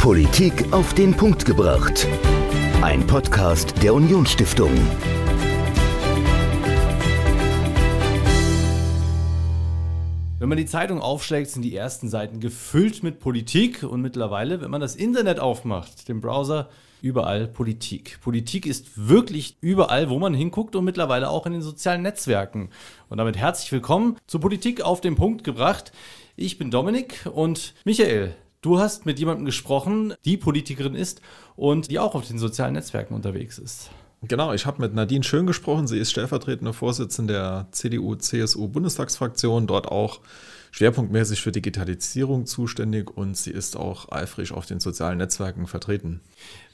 Politik auf den Punkt gebracht. Ein Podcast der Unionsstiftung. Wenn man die Zeitung aufschlägt, sind die ersten Seiten gefüllt mit Politik und mittlerweile, wenn man das Internet aufmacht, den Browser, überall Politik. Politik ist wirklich überall, wo man hinguckt und mittlerweile auch in den sozialen Netzwerken. Und damit herzlich willkommen zur Politik auf den Punkt gebracht. Ich bin Dominik und Michael. Du hast mit jemandem gesprochen, die Politikerin ist und die auch auf den sozialen Netzwerken unterwegs ist. Genau, ich habe mit Nadine Schön gesprochen. Sie ist stellvertretende Vorsitzende der CDU-CSU-Bundestagsfraktion, dort auch schwerpunktmäßig für Digitalisierung zuständig und sie ist auch eifrig auf den sozialen Netzwerken vertreten.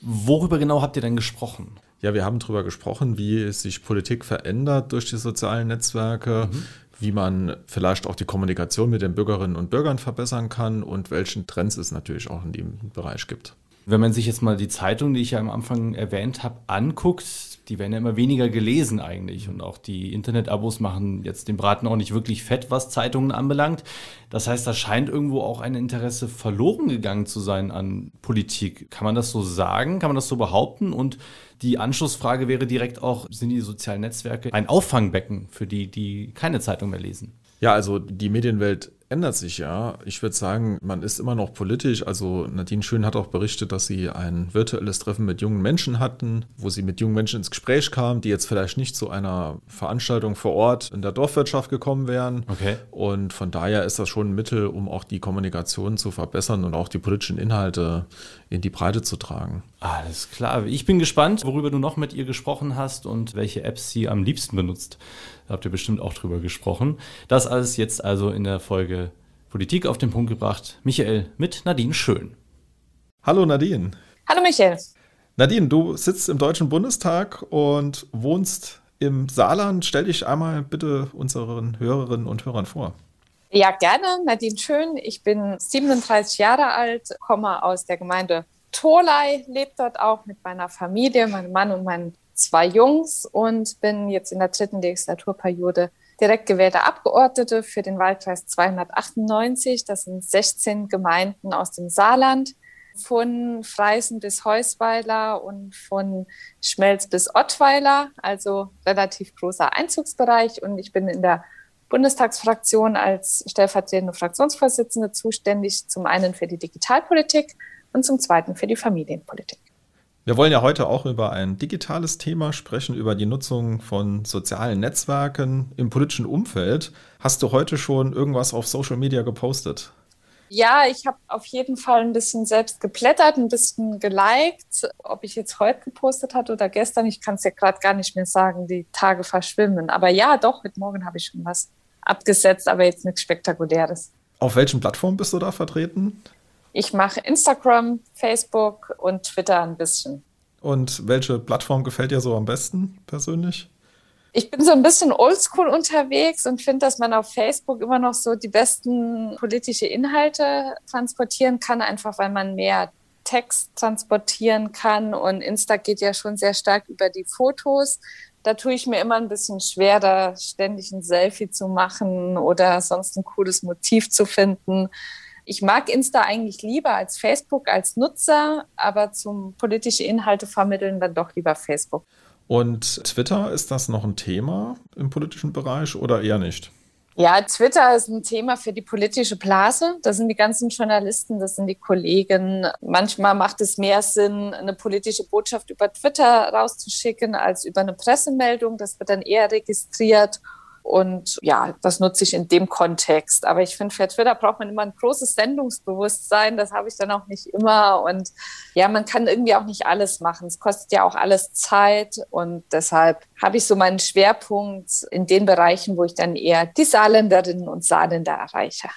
Worüber genau habt ihr denn gesprochen? Ja, wir haben darüber gesprochen, wie sich Politik verändert durch die sozialen Netzwerke, mhm. Wie man vielleicht auch die Kommunikation mit den Bürgerinnen und Bürgern verbessern kann und welchen Trends es natürlich auch in dem Bereich gibt. Wenn man sich jetzt mal die Zeitung, die ich ja am Anfang erwähnt habe, anguckt, die werden ja immer weniger gelesen eigentlich. Und auch die Internetabos machen jetzt den Braten auch nicht wirklich fett, was Zeitungen anbelangt. Das heißt, da scheint irgendwo auch ein Interesse verloren gegangen zu sein an Politik. Kann man das so sagen? Kann man das so behaupten? Und die Anschlussfrage wäre direkt auch, sind die sozialen Netzwerke ein Auffangbecken für die, die keine Zeitung mehr lesen? Ja, also die Medienwelt ändert sich ja. Ich würde sagen, man ist immer noch politisch. Also Nadine Schön hat auch berichtet, dass sie ein virtuelles Treffen mit jungen Menschen hatten, wo sie mit jungen Menschen ins Gespräch kam, die jetzt vielleicht nicht zu einer Veranstaltung vor Ort in der Dorfwirtschaft gekommen wären. Okay. Und von daher ist das schon ein Mittel, um auch die Kommunikation zu verbessern und auch die politischen Inhalte in die Breite zu tragen. Alles klar. Ich bin gespannt, worüber du noch mit ihr gesprochen hast und welche Apps sie am liebsten benutzt. Da habt ihr bestimmt auch drüber gesprochen. Das alles jetzt also in der Folge Politik auf den Punkt gebracht. Michael mit Nadine Schön. Hallo Nadine. Hallo Michael. Nadine, du sitzt im Deutschen Bundestag und wohnst im Saarland. Stell dich einmal bitte unseren Hörerinnen und Hörern vor. Ja, gerne. Nadine Schön. Ich bin 37 Jahre alt, komme aus der Gemeinde Tolai, lebe dort auch mit meiner Familie, meinem Mann und meinen zwei Jungs und bin jetzt in der dritten Legislaturperiode direkt gewählte Abgeordnete für den Wahlkreis 298. Das sind 16 Gemeinden aus dem Saarland, von Freisen bis Heusweiler und von Schmelz bis Ottweiler, also relativ großer Einzugsbereich. Und ich bin in der Bundestagsfraktion als stellvertretende Fraktionsvorsitzende zuständig, zum einen für die Digitalpolitik und zum zweiten für die Familienpolitik. Wir wollen ja heute auch über ein digitales Thema sprechen, über die Nutzung von sozialen Netzwerken im politischen Umfeld. Hast du heute schon irgendwas auf Social Media gepostet? Ja, ich habe auf jeden Fall ein bisschen selbst geplättert, ein bisschen geliked. Ob ich jetzt heute gepostet hatte oder gestern, ich kann es ja gerade gar nicht mehr sagen, die Tage verschwimmen. Aber ja, doch, heute Morgen habe ich schon was abgesetzt, aber jetzt nichts Spektakuläres. Auf welchen Plattformen bist du da vertreten? Ich mache Instagram, Facebook und Twitter ein bisschen. Und welche Plattform gefällt dir so am besten persönlich? Ich bin so ein bisschen oldschool unterwegs und finde, dass man auf Facebook immer noch so die besten politische Inhalte transportieren kann, einfach weil man mehr Text transportieren kann. Und Insta geht ja schon sehr stark über die Fotos. Da tue ich mir immer ein bisschen schwer, da ständig ein Selfie zu machen oder sonst ein cooles Motiv zu finden. Ich mag Insta eigentlich lieber als Facebook als Nutzer, aber zum politische Inhalte vermitteln dann doch lieber Facebook. Und Twitter, ist das noch ein Thema im politischen Bereich oder eher nicht? Ja, Twitter ist ein Thema für die politische Blase. Das sind die ganzen Journalisten, das sind die Kollegen. Manchmal macht es mehr Sinn, eine politische Botschaft über Twitter rauszuschicken als über eine Pressemeldung. Das wird dann eher registriert und ja, das nutze ich in dem Kontext. Aber ich finde, für Twitter braucht man immer ein großes Sendungsbewusstsein. Das habe ich dann auch nicht immer. Und ja, man kann irgendwie auch nicht alles machen. Es kostet ja auch alles Zeit. Und deshalb habe ich so meinen Schwerpunkt in den Bereichen, wo ich dann eher die Saarländerinnen und Saarländer erreiche.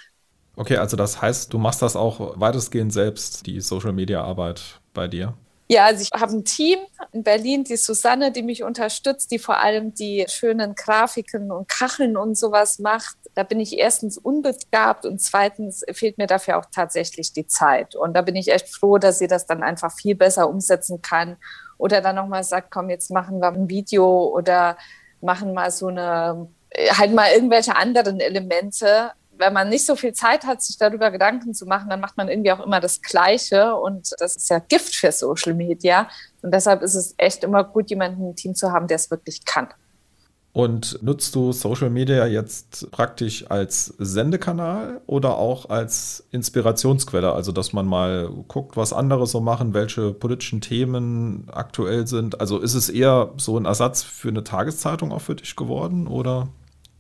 Okay, also das heißt, du machst das auch weitestgehend selbst, die Social-Media-Arbeit bei dir? Ja, also ich habe ein Team in Berlin, die Susanne, die mich unterstützt, die vor allem die schönen Grafiken und Kacheln und sowas macht. Da bin ich erstens unbegabt und zweitens fehlt mir dafür auch tatsächlich die Zeit. Und da bin ich echt froh, dass sie das dann einfach viel besser umsetzen kann. Oder dann nochmal sagt, komm, jetzt machen wir ein Video oder machen mal so eine, halt mal irgendwelche anderen Elemente, wenn man nicht so viel Zeit hat, sich darüber Gedanken zu machen, dann macht man irgendwie auch immer das Gleiche. Und das ist ja Gift für Social Media. Und deshalb ist es echt immer gut, jemanden im Team zu haben, der es wirklich kann. Und nutzt du Social Media jetzt praktisch als Sendekanal oder auch als Inspirationsquelle? Also, dass man mal guckt, was andere so machen, welche politischen Themen aktuell sind. Also, ist es eher so ein Ersatz für eine Tageszeitung auch für dich geworden oder?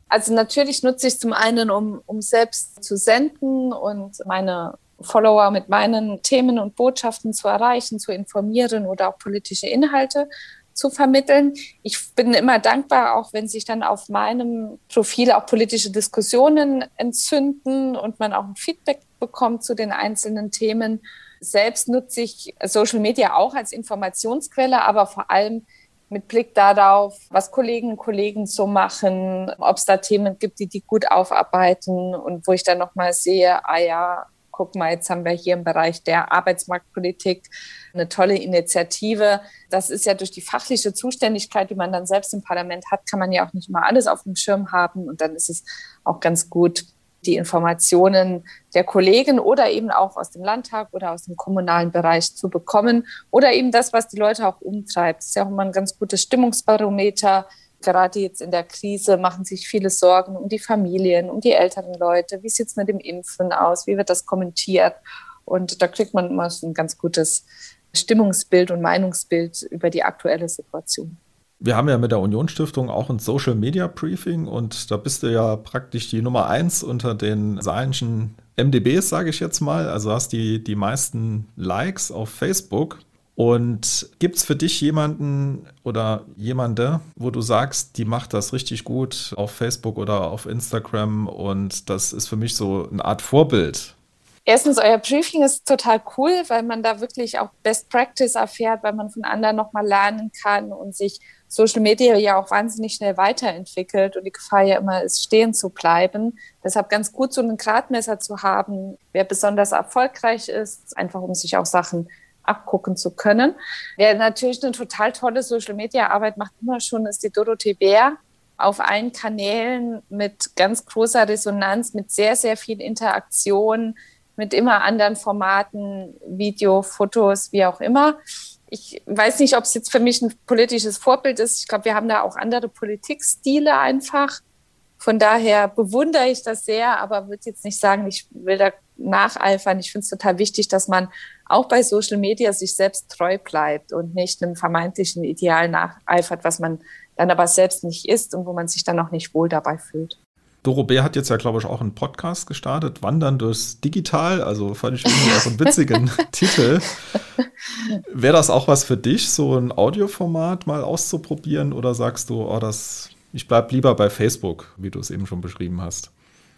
Also, natürlich nutze ich zum einen, um, um selbst zu senden und meine Follower mit meinen Themen und Botschaften zu erreichen, zu informieren oder auch politische Inhalte zu vermitteln. Ich bin immer dankbar, auch wenn sich dann auf meinem Profil auch politische Diskussionen entzünden und man auch ein Feedback bekommt zu den einzelnen Themen. Selbst nutze ich Social Media auch als Informationsquelle, aber vor allem mit Blick darauf, was Kolleginnen und Kollegen so machen, ob es da Themen gibt, die die gut aufarbeiten und wo ich dann nochmal sehe, ah ja, guck mal, jetzt haben wir hier im Bereich der Arbeitsmarktpolitik eine tolle Initiative. Das ist ja durch die fachliche Zuständigkeit, die man dann selbst im Parlament hat, kann man ja auch nicht mal alles auf dem Schirm haben. Und dann ist es auch ganz gut, die Informationen der Kollegen oder eben auch aus dem Landtag oder aus dem kommunalen Bereich zu bekommen oder eben das, was die Leute auch umtreibt. Das ist ja auch immer ein ganz gutes Stimmungsbarometer Gerade jetzt in der Krise machen sich viele Sorgen um die Familien, um die älteren Leute. Wie sieht es mit dem Impfen aus? Wie wird das kommentiert? Und da kriegt man immer so ein ganz gutes Stimmungsbild und Meinungsbild über die aktuelle Situation. Wir haben ja mit der Unionsstiftung auch ein Social Media Briefing und da bist du ja praktisch die Nummer eins unter den saarländischen MDBs, sage ich jetzt mal. Also hast die, die meisten Likes auf Facebook. Und gibt es für dich jemanden oder jemande, wo du sagst, die macht das richtig gut auf Facebook oder auf Instagram und das ist für mich so eine Art Vorbild? Erstens, euer Briefing ist total cool, weil man da wirklich auch Best Practice erfährt, weil man von anderen nochmal lernen kann und sich Social Media ja auch wahnsinnig schnell weiterentwickelt und die Gefahr ja immer ist, stehen zu bleiben. Deshalb ganz gut, so einen Gradmesser zu haben, wer besonders erfolgreich ist, einfach um sich auch Sachen abgucken zu können. Wer natürlich eine total tolle Social-Media-Arbeit macht, immer schon, ist die Dorothee Bär auf allen Kanälen mit ganz großer Resonanz, mit sehr, sehr viel Interaktion, mit immer anderen Formaten, Video, Fotos, wie auch immer. Ich weiß nicht, ob es jetzt für mich ein politisches Vorbild ist. Ich glaube, wir haben da auch andere Politikstile einfach. Von daher bewundere ich das sehr, aber würde jetzt nicht sagen, ich will da nacheifern. Ich finde es total wichtig, dass man auch bei Social Media sich selbst treu bleibt und nicht einem vermeintlichen Ideal nacheifert, was man dann aber selbst nicht ist und wo man sich dann auch nicht wohl dabei fühlt. Doro Bär hat jetzt ja, glaube ich, auch einen Podcast gestartet, Wandern durchs Digital. Also fand ich irgendwie auch einen witzigen Titel. Wäre das auch was für dich, so ein Audioformat mal auszuprobieren? Oder sagst du, oh, das, ich bleibe lieber bei Facebook, wie du es eben schon beschrieben hast?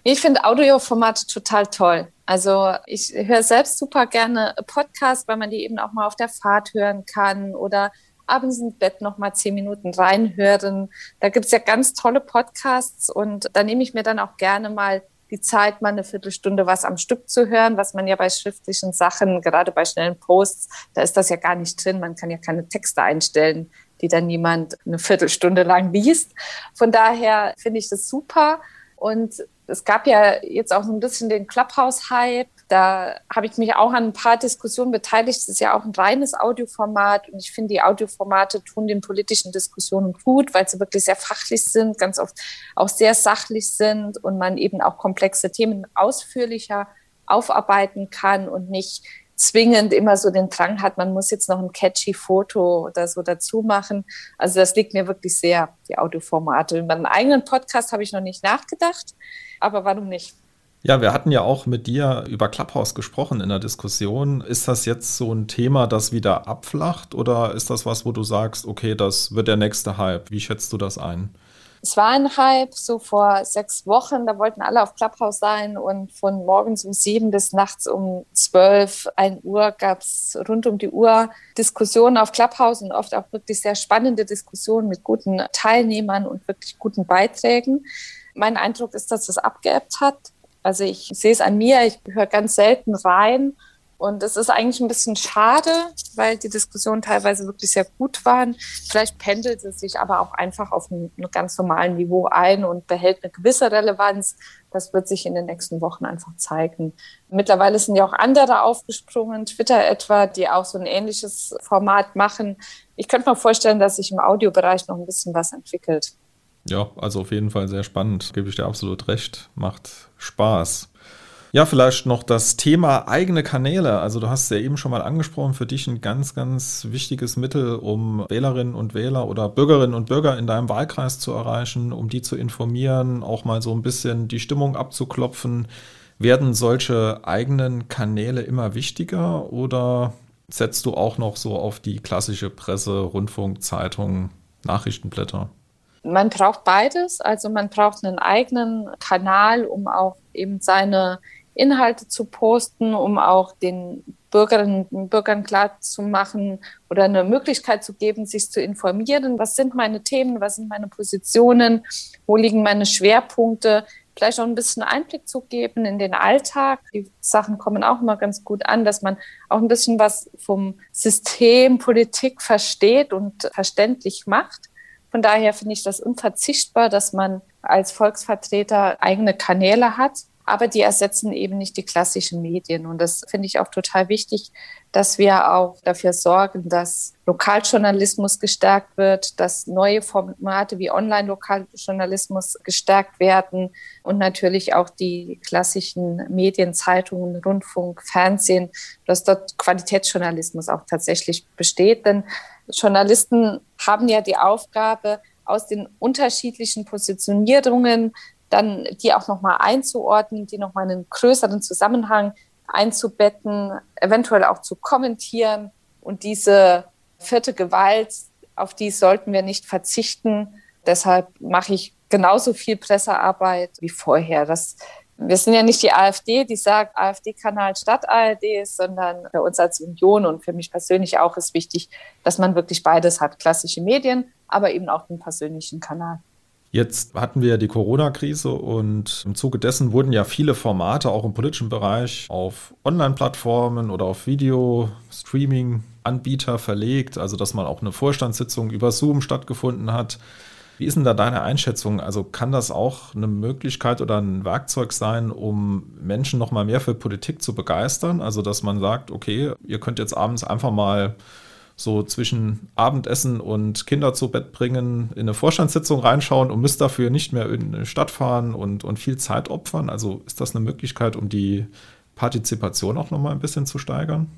Ich finde Audioformate total toll. Also ich höre selbst super gerne Podcasts, weil man die eben auch mal auf der Fahrt hören kann oder abends ins Bett noch mal zehn Minuten reinhören. Da gibt es ja ganz tolle Podcasts und da nehme ich mir dann auch gerne mal die Zeit, mal eine Viertelstunde was am Stück zu hören, was man ja bei schriftlichen Sachen, gerade bei schnellen Posts, da ist das ja gar nicht drin. Man kann ja keine Texte einstellen, die dann niemand eine Viertelstunde lang liest. Von daher finde ich das super. Und es gab ja jetzt auch so ein bisschen den Clubhouse-Hype. Da habe ich mich auch an ein paar Diskussionen beteiligt. Es ist ja auch ein reines Audioformat und ich finde, die Audioformate tun den politischen Diskussionen gut, weil sie wirklich sehr fachlich sind, ganz oft auch sehr sachlich sind und man eben auch komplexe Themen ausführlicher aufarbeiten kann und nicht zwingend immer so den Drang hat, man muss jetzt noch ein catchy Foto oder so dazu machen. Also das liegt mir wirklich sehr, die Audioformate. Über einen eigenen Podcast habe ich noch nicht nachgedacht, aber warum nicht? Ja, wir hatten ja auch mit dir über Clubhouse gesprochen in der Diskussion. Ist das jetzt so ein Thema, das wieder abflacht oder ist das was, wo du sagst, okay, das wird der nächste Hype? Wie schätzt du das ein? Es war ein Hype, so vor sechs Wochen, da wollten alle auf Clubhouse sein und von morgens um sieben bis nachts um zwölf, ein Uhr gab es rund um die Uhr Diskussionen auf Clubhouse und oft auch wirklich sehr spannende Diskussionen mit guten Teilnehmern und wirklich guten Beiträgen. Mein Eindruck ist, dass es abgeebbt hat. Also ich sehe es an mir, ich höre ganz selten rein und es ist eigentlich ein bisschen schade, weil die Diskussionen teilweise wirklich sehr gut waren. Vielleicht pendelt es sich aber auch einfach auf einem, ganz normalen Niveau ein und behält eine gewisse Relevanz. Das wird sich in den nächsten Wochen einfach zeigen. Mittlerweile sind ja auch andere aufgesprungen, Twitter etwa, die auch so ein ähnliches Format machen. Ich könnte mir vorstellen, dass sich im Audiobereich noch ein bisschen was entwickelt. Ja, also auf jeden Fall sehr spannend. Gebe ich dir absolut recht. Macht Spaß. Ja, vielleicht noch das Thema eigene Kanäle. Also du hast es ja eben schon mal angesprochen, für dich ein ganz, ganz wichtiges Mittel, um Wählerinnen und Wähler oder Bürgerinnen und Bürger in deinem Wahlkreis zu erreichen, um die zu informieren, auch mal so ein bisschen die Stimmung abzuklopfen. Werden solche eigenen Kanäle immer wichtiger oder setzt du auch noch so auf die klassische Presse, Rundfunk, Zeitung, Nachrichtenblätter? Man braucht beides. Also man braucht einen eigenen Kanal, um auch eben seine Inhalte zu posten, um auch den Bürgerinnen und Bürgern klar zu machen oder eine Möglichkeit zu geben, sich zu informieren. Was sind meine Themen? Was sind meine Positionen? Wo liegen meine Schwerpunkte? Vielleicht auch ein bisschen Einblick zu geben in den Alltag. Die Sachen kommen auch immer ganz gut an, dass man auch ein bisschen was vom System Politik versteht und verständlich macht. Von daher finde ich das unverzichtbar, dass man als Volksvertreter eigene Kanäle hat aber die ersetzen eben nicht die klassischen Medien. Und das finde ich auch total wichtig, dass wir auch dafür sorgen, dass Lokaljournalismus gestärkt wird, dass neue Formate wie Online-Lokaljournalismus gestärkt werden und natürlich auch die klassischen Medien, Zeitungen, Rundfunk, Fernsehen, dass dort Qualitätsjournalismus auch tatsächlich besteht. Denn Journalisten haben ja die Aufgabe, aus den unterschiedlichen Positionierungen dann die auch nochmal einzuordnen, die nochmal in einen größeren Zusammenhang einzubetten, eventuell auch zu kommentieren. Und diese vierte Gewalt, auf die sollten wir nicht verzichten. Deshalb mache ich genauso viel Pressearbeit wie vorher. Das, wir sind ja nicht die AfD, die sagt, AfD-Kanal statt ARD sondern für uns als Union und für mich persönlich auch ist wichtig, dass man wirklich beides hat, klassische Medien, aber eben auch den persönlichen Kanal. Jetzt hatten wir ja die Corona-Krise und im Zuge dessen wurden ja viele Formate auch im politischen Bereich auf Online-Plattformen oder auf Video-Streaming-Anbieter verlegt, also dass man auch eine Vorstandssitzung über Zoom stattgefunden hat. Wie ist denn da deine Einschätzung? Also kann das auch eine Möglichkeit oder ein Werkzeug sein, um Menschen noch mal mehr für Politik zu begeistern? Also dass man sagt, okay, ihr könnt jetzt abends einfach mal so zwischen Abendessen und Kinder zu Bett bringen in eine Vorstandssitzung reinschauen und müsst dafür nicht mehr in eine Stadt fahren und, und viel Zeit opfern. Also ist das eine Möglichkeit, um die Partizipation auch nochmal ein bisschen zu steigern?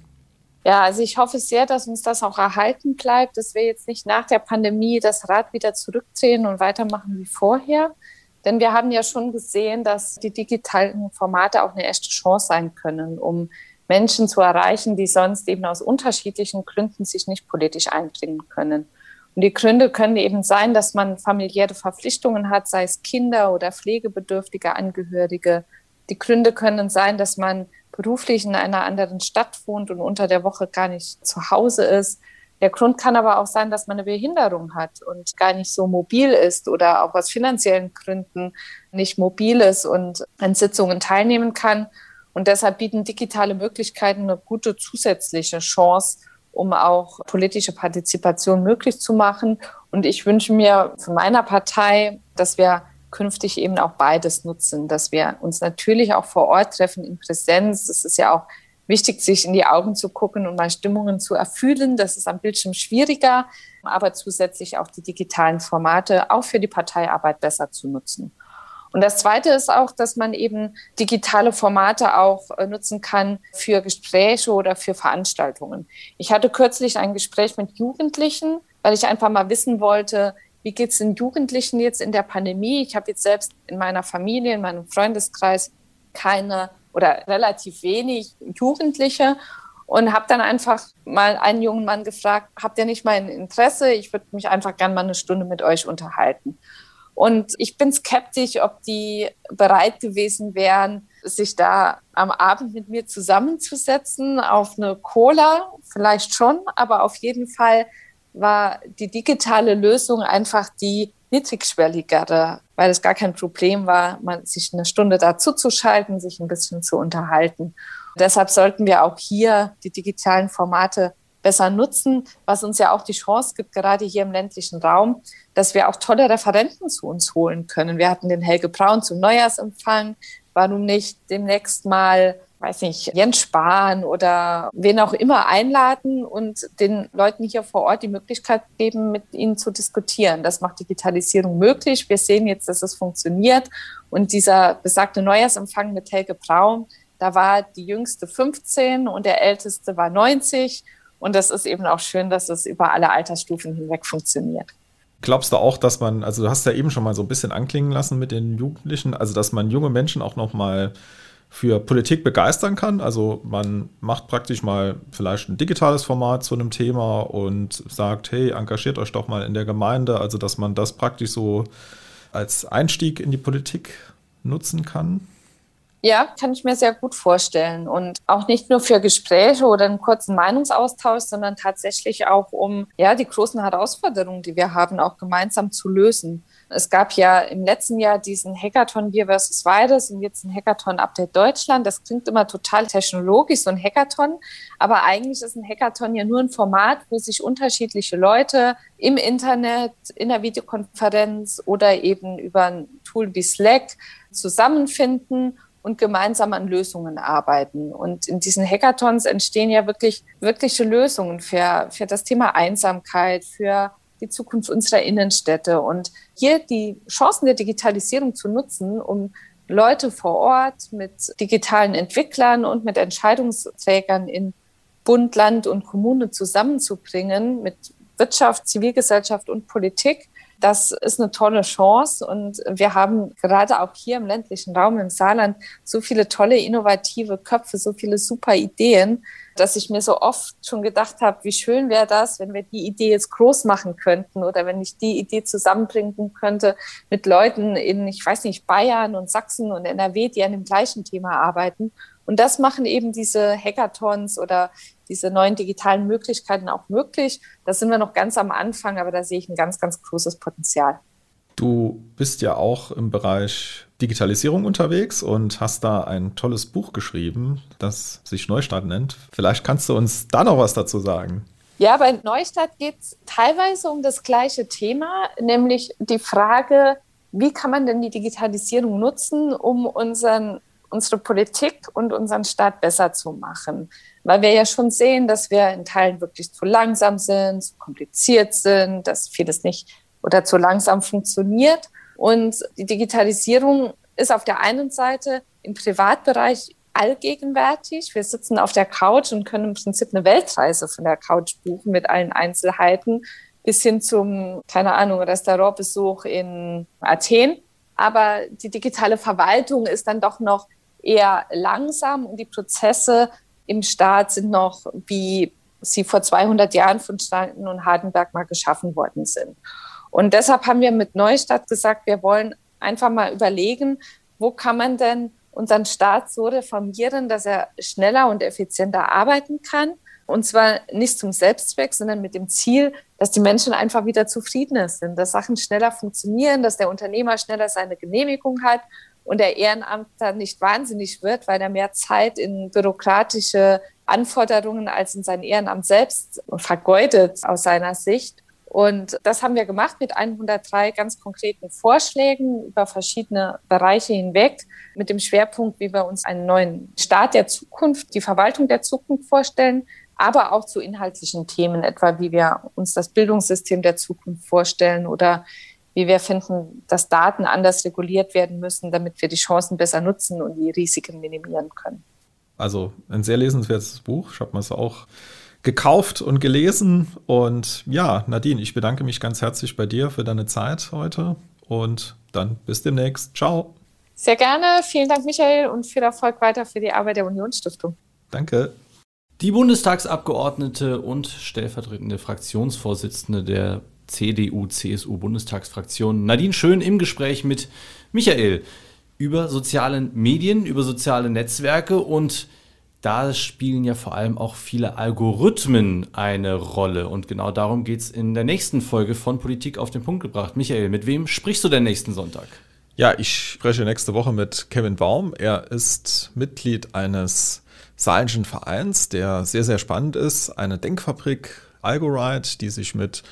Ja, also ich hoffe sehr, dass uns das auch erhalten bleibt, dass wir jetzt nicht nach der Pandemie das Rad wieder zurückdrehen und weitermachen wie vorher. Denn wir haben ja schon gesehen, dass die digitalen Formate auch eine echte Chance sein können, um Menschen zu erreichen, die sonst eben aus unterschiedlichen Gründen sich nicht politisch einbringen können. Und die Gründe können eben sein, dass man familiäre Verpflichtungen hat, sei es Kinder oder pflegebedürftige Angehörige. Die Gründe können sein, dass man beruflich in einer anderen Stadt wohnt und unter der Woche gar nicht zu Hause ist. Der Grund kann aber auch sein, dass man eine Behinderung hat und gar nicht so mobil ist oder auch aus finanziellen Gründen nicht mobil ist und an Sitzungen teilnehmen kann. Und deshalb bieten digitale Möglichkeiten eine gute zusätzliche Chance, um auch politische Partizipation möglich zu machen. Und ich wünsche mir von meiner Partei, dass wir künftig eben auch beides nutzen, dass wir uns natürlich auch vor Ort treffen in Präsenz. Das ist ja auch wichtig, sich in die Augen zu gucken und mal Stimmungen zu erfühlen. Das ist am Bildschirm schwieriger, aber zusätzlich auch die digitalen Formate auch für die Parteiarbeit besser zu nutzen. Und das Zweite ist auch, dass man eben digitale Formate auch äh, nutzen kann für Gespräche oder für Veranstaltungen. Ich hatte kürzlich ein Gespräch mit Jugendlichen, weil ich einfach mal wissen wollte, wie geht es den Jugendlichen jetzt in der Pandemie? Ich habe jetzt selbst in meiner Familie, in meinem Freundeskreis keine oder relativ wenig Jugendliche und habe dann einfach mal einen jungen Mann gefragt, habt ihr nicht mal ein Interesse? Ich würde mich einfach gerne mal eine Stunde mit euch unterhalten. Und ich bin skeptisch, ob die bereit gewesen wären, sich da am Abend mit mir zusammenzusetzen auf eine Cola. Vielleicht schon, aber auf jeden Fall war die digitale Lösung einfach die niedrigschwelligere, weil es gar kein Problem war, man, sich eine Stunde dazu zu schalten, sich ein bisschen zu unterhalten. Und deshalb sollten wir auch hier die digitalen Formate besser nutzen, was uns ja auch die Chance gibt, gerade hier im ländlichen Raum, dass wir auch tolle Referenten zu uns holen können. Wir hatten den Helge Braun zum Neujahrsempfang. Warum nicht demnächst mal weiß nicht, Jens Spahn oder wen auch immer einladen und den Leuten hier vor Ort die Möglichkeit geben, mit ihnen zu diskutieren. Das macht Digitalisierung möglich. Wir sehen jetzt, dass es funktioniert. Und dieser besagte Neujahrsempfang mit Helge Braun, da war die jüngste 15 und der älteste war 90. Und das ist eben auch schön, dass es über alle Altersstufen hinweg funktioniert. Glaubst du auch, dass man, also du hast ja eben schon mal so ein bisschen anklingen lassen mit den Jugendlichen, also dass man junge Menschen auch noch mal für Politik begeistern kann. Also man macht praktisch mal vielleicht ein digitales Format zu einem Thema und sagt, hey, engagiert euch doch mal in der Gemeinde. Also dass man das praktisch so als Einstieg in die Politik nutzen kann. Ja, kann ich mir sehr gut vorstellen. Und auch nicht nur für Gespräche oder einen kurzen Meinungsaustausch, sondern tatsächlich auch um ja, die großen Herausforderungen, die wir haben, auch gemeinsam zu lösen. Es gab ja im letzten Jahr diesen Hackathon Wir versus Virus und jetzt ein Hackathon Update Deutschland. Das klingt immer total technologisch, so ein Hackathon. Aber eigentlich ist ein Hackathon ja nur ein Format, wo sich unterschiedliche Leute im Internet, in der Videokonferenz oder eben über ein Tool wie Slack zusammenfinden und gemeinsam an Lösungen arbeiten. Und in diesen Hackathons entstehen ja wirklich wirkliche Lösungen für, für das Thema Einsamkeit, für die Zukunft unserer Innenstädte. Und hier die Chancen der Digitalisierung zu nutzen, um Leute vor Ort mit digitalen Entwicklern und mit Entscheidungsträgern in Bund, Land und Kommune zusammenzubringen, mit Wirtschaft, Zivilgesellschaft und Politik, das ist eine tolle Chance. Und wir haben gerade auch hier im ländlichen Raum im Saarland so viele tolle, innovative Köpfe, so viele super Ideen, dass ich mir so oft schon gedacht habe, wie schön wäre das, wenn wir die Idee jetzt groß machen könnten oder wenn ich die Idee zusammenbringen könnte mit Leuten in, ich weiß nicht, Bayern und Sachsen und NRW, die an dem gleichen Thema arbeiten. Und das machen eben diese Hackathons oder diese neuen digitalen Möglichkeiten auch möglich. Da sind wir noch ganz am Anfang, aber da sehe ich ein ganz, ganz großes Potenzial. Du bist ja auch im Bereich Digitalisierung unterwegs und hast da ein tolles Buch geschrieben, das sich Neustart nennt. Vielleicht kannst du uns da noch was dazu sagen. Ja, bei Neustart geht es teilweise um das gleiche Thema, nämlich die Frage, wie kann man denn die Digitalisierung nutzen, um unseren, unsere Politik und unseren Staat besser zu machen. Weil wir ja schon sehen, dass wir in Teilen wirklich zu langsam sind, zu kompliziert sind, dass vieles nicht oder zu langsam funktioniert. Und die Digitalisierung ist auf der einen Seite im Privatbereich allgegenwärtig. Wir sitzen auf der Couch und können im Prinzip eine Weltreise von der Couch buchen mit allen Einzelheiten bis hin zum, keine Ahnung, Restaurantbesuch in Athen. Aber die digitale Verwaltung ist dann doch noch eher langsam und die Prozesse im Staat sind noch, wie sie vor 200 Jahren von Standen und Hardenberg mal geschaffen worden sind. Und deshalb haben wir mit Neustadt gesagt, wir wollen einfach mal überlegen, wo kann man denn unseren Staat so reformieren, dass er schneller und effizienter arbeiten kann. Und zwar nicht zum Selbstzweck, sondern mit dem Ziel, dass die Menschen einfach wieder zufriedener sind, dass Sachen schneller funktionieren, dass der Unternehmer schneller seine Genehmigung hat und der Ehrenamtler nicht wahnsinnig wird, weil er mehr Zeit in bürokratische Anforderungen als in sein Ehrenamt selbst vergeudet aus seiner Sicht. Und das haben wir gemacht mit 103 ganz konkreten Vorschlägen über verschiedene Bereiche hinweg, mit dem Schwerpunkt, wie wir uns einen neuen Staat der Zukunft, die Verwaltung der Zukunft vorstellen, aber auch zu inhaltlichen Themen, etwa wie wir uns das Bildungssystem der Zukunft vorstellen oder wie wir finden, dass Daten anders reguliert werden müssen, damit wir die Chancen besser nutzen und die Risiken minimieren können. Also ein sehr lesenswertes Buch. Ich habe mir es auch gekauft und gelesen. Und ja, Nadine, ich bedanke mich ganz herzlich bei dir für deine Zeit heute und dann bis demnächst. Ciao. Sehr gerne. Vielen Dank, Michael, und viel Erfolg weiter für die Arbeit der Unionsstiftung. Danke. Die Bundestagsabgeordnete und stellvertretende Fraktionsvorsitzende der CDU-CSU-Bundestagsfraktion Nadine Schön im Gespräch mit Michael über soziale Medien, über soziale Netzwerke und da spielen ja vor allem auch viele Algorithmen eine Rolle. Und genau darum geht es in der nächsten Folge von Politik auf den Punkt gebracht. Michael, mit wem sprichst du denn nächsten Sonntag? Ja, ich spreche nächste Woche mit Kevin Baum. Er ist Mitglied eines saarländischen Vereins, der sehr, sehr spannend ist. Eine Denkfabrik Algorite, die sich mit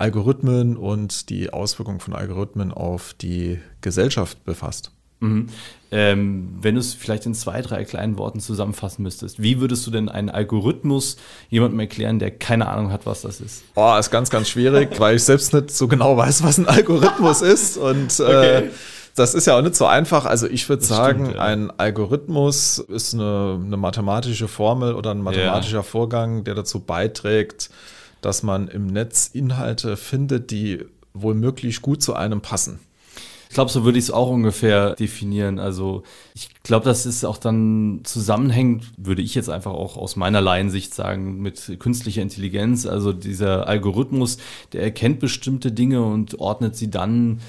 Algorithmen und die Auswirkungen von Algorithmen auf die Gesellschaft befasst. Mhm. Ähm, wenn du es vielleicht in zwei, drei kleinen Worten zusammenfassen müsstest, wie würdest du denn einen Algorithmus jemandem erklären, der keine Ahnung hat, was das ist? Oh, ist ganz, ganz schwierig, weil ich selbst nicht so genau weiß, was ein Algorithmus ist. Und äh, okay. äh, das ist ja auch nicht so einfach. Also ich würde sagen, stimmt, ja. ein Algorithmus ist eine, eine, mathematische Formel oder ein mathematischer ja. Vorgang, der dazu beiträgt, dass man im Netz Inhalte findet, die wohl möglich gut zu einem passen. Ich glaube, so würde ich es auch ungefähr definieren. Also ich glaube, das ist auch dann zusammenhängend, würde ich jetzt einfach auch aus meiner Laiensicht sagen, mit künstlicher Intelligenz. Also dieser Algorithmus, der erkennt bestimmte Dinge und ordnet sie dann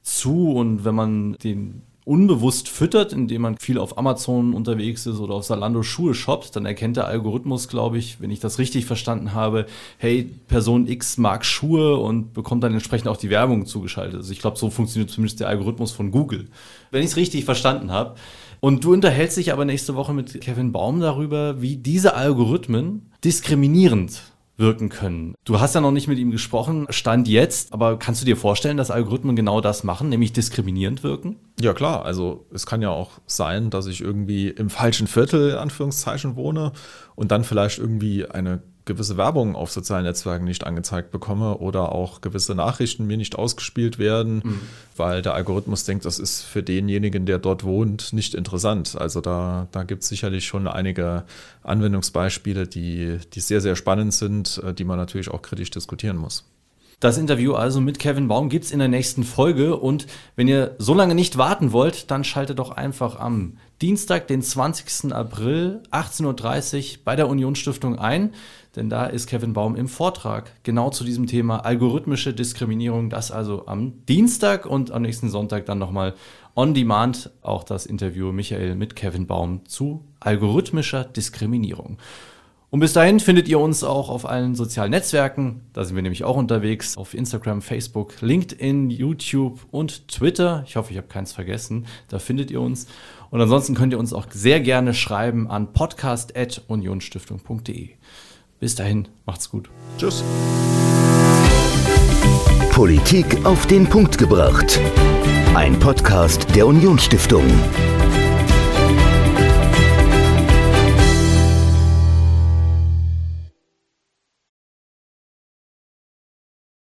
zu. Und wenn man den unbewusst füttert, indem man viel auf Amazon unterwegs ist oder auf Salando Schuhe shoppt, dann erkennt der Algorithmus, glaube ich, wenn ich das richtig verstanden habe, hey, Person X mag Schuhe und bekommt dann entsprechend auch die Werbung zugeschaltet. Also ich glaube, so funktioniert zumindest der Algorithmus von Google. Wenn ich es richtig verstanden habe. Und du unterhältst dich aber nächste Woche mit Kevin Baum darüber, wie diese Algorithmen diskriminierend wirken können. Du hast ja noch nicht mit ihm gesprochen, Stand jetzt, aber kannst du dir vorstellen, dass Algorithmen genau das machen, nämlich diskriminierend wirken? Ja klar, also es kann ja auch sein, dass ich irgendwie im falschen Viertel, Anführungszeichen, wohne und dann vielleicht irgendwie eine gewisse Werbung auf sozialen Netzwerken nicht angezeigt bekomme oder auch gewisse Nachrichten mir nicht ausgespielt werden, mhm. weil der Algorithmus denkt, das ist für denjenigen, der dort wohnt, nicht interessant. Also da, da gibt es sicherlich schon einige Anwendungsbeispiele, die, die sehr, sehr spannend sind, äh, die man natürlich auch kritisch diskutieren muss. Das Interview also mit Kevin Baum gibt es in der nächsten Folge. Und wenn ihr so lange nicht warten wollt, dann schaltet doch einfach am Dienstag, den 20. April, 18.30 Uhr bei der Unionsstiftung ein. Denn da ist Kevin Baum im Vortrag genau zu diesem Thema algorithmische Diskriminierung. Das also am Dienstag und am nächsten Sonntag dann nochmal on demand auch das Interview Michael mit Kevin Baum zu algorithmischer Diskriminierung. Und bis dahin findet ihr uns auch auf allen sozialen Netzwerken. Da sind wir nämlich auch unterwegs. Auf Instagram, Facebook, LinkedIn, YouTube und Twitter. Ich hoffe, ich habe keins vergessen. Da findet ihr uns. Und ansonsten könnt ihr uns auch sehr gerne schreiben an podcast.unionstiftung.de. Bis dahin, macht's gut. Tschüss. Politik auf den Punkt gebracht. Ein Podcast der Unionsstiftung.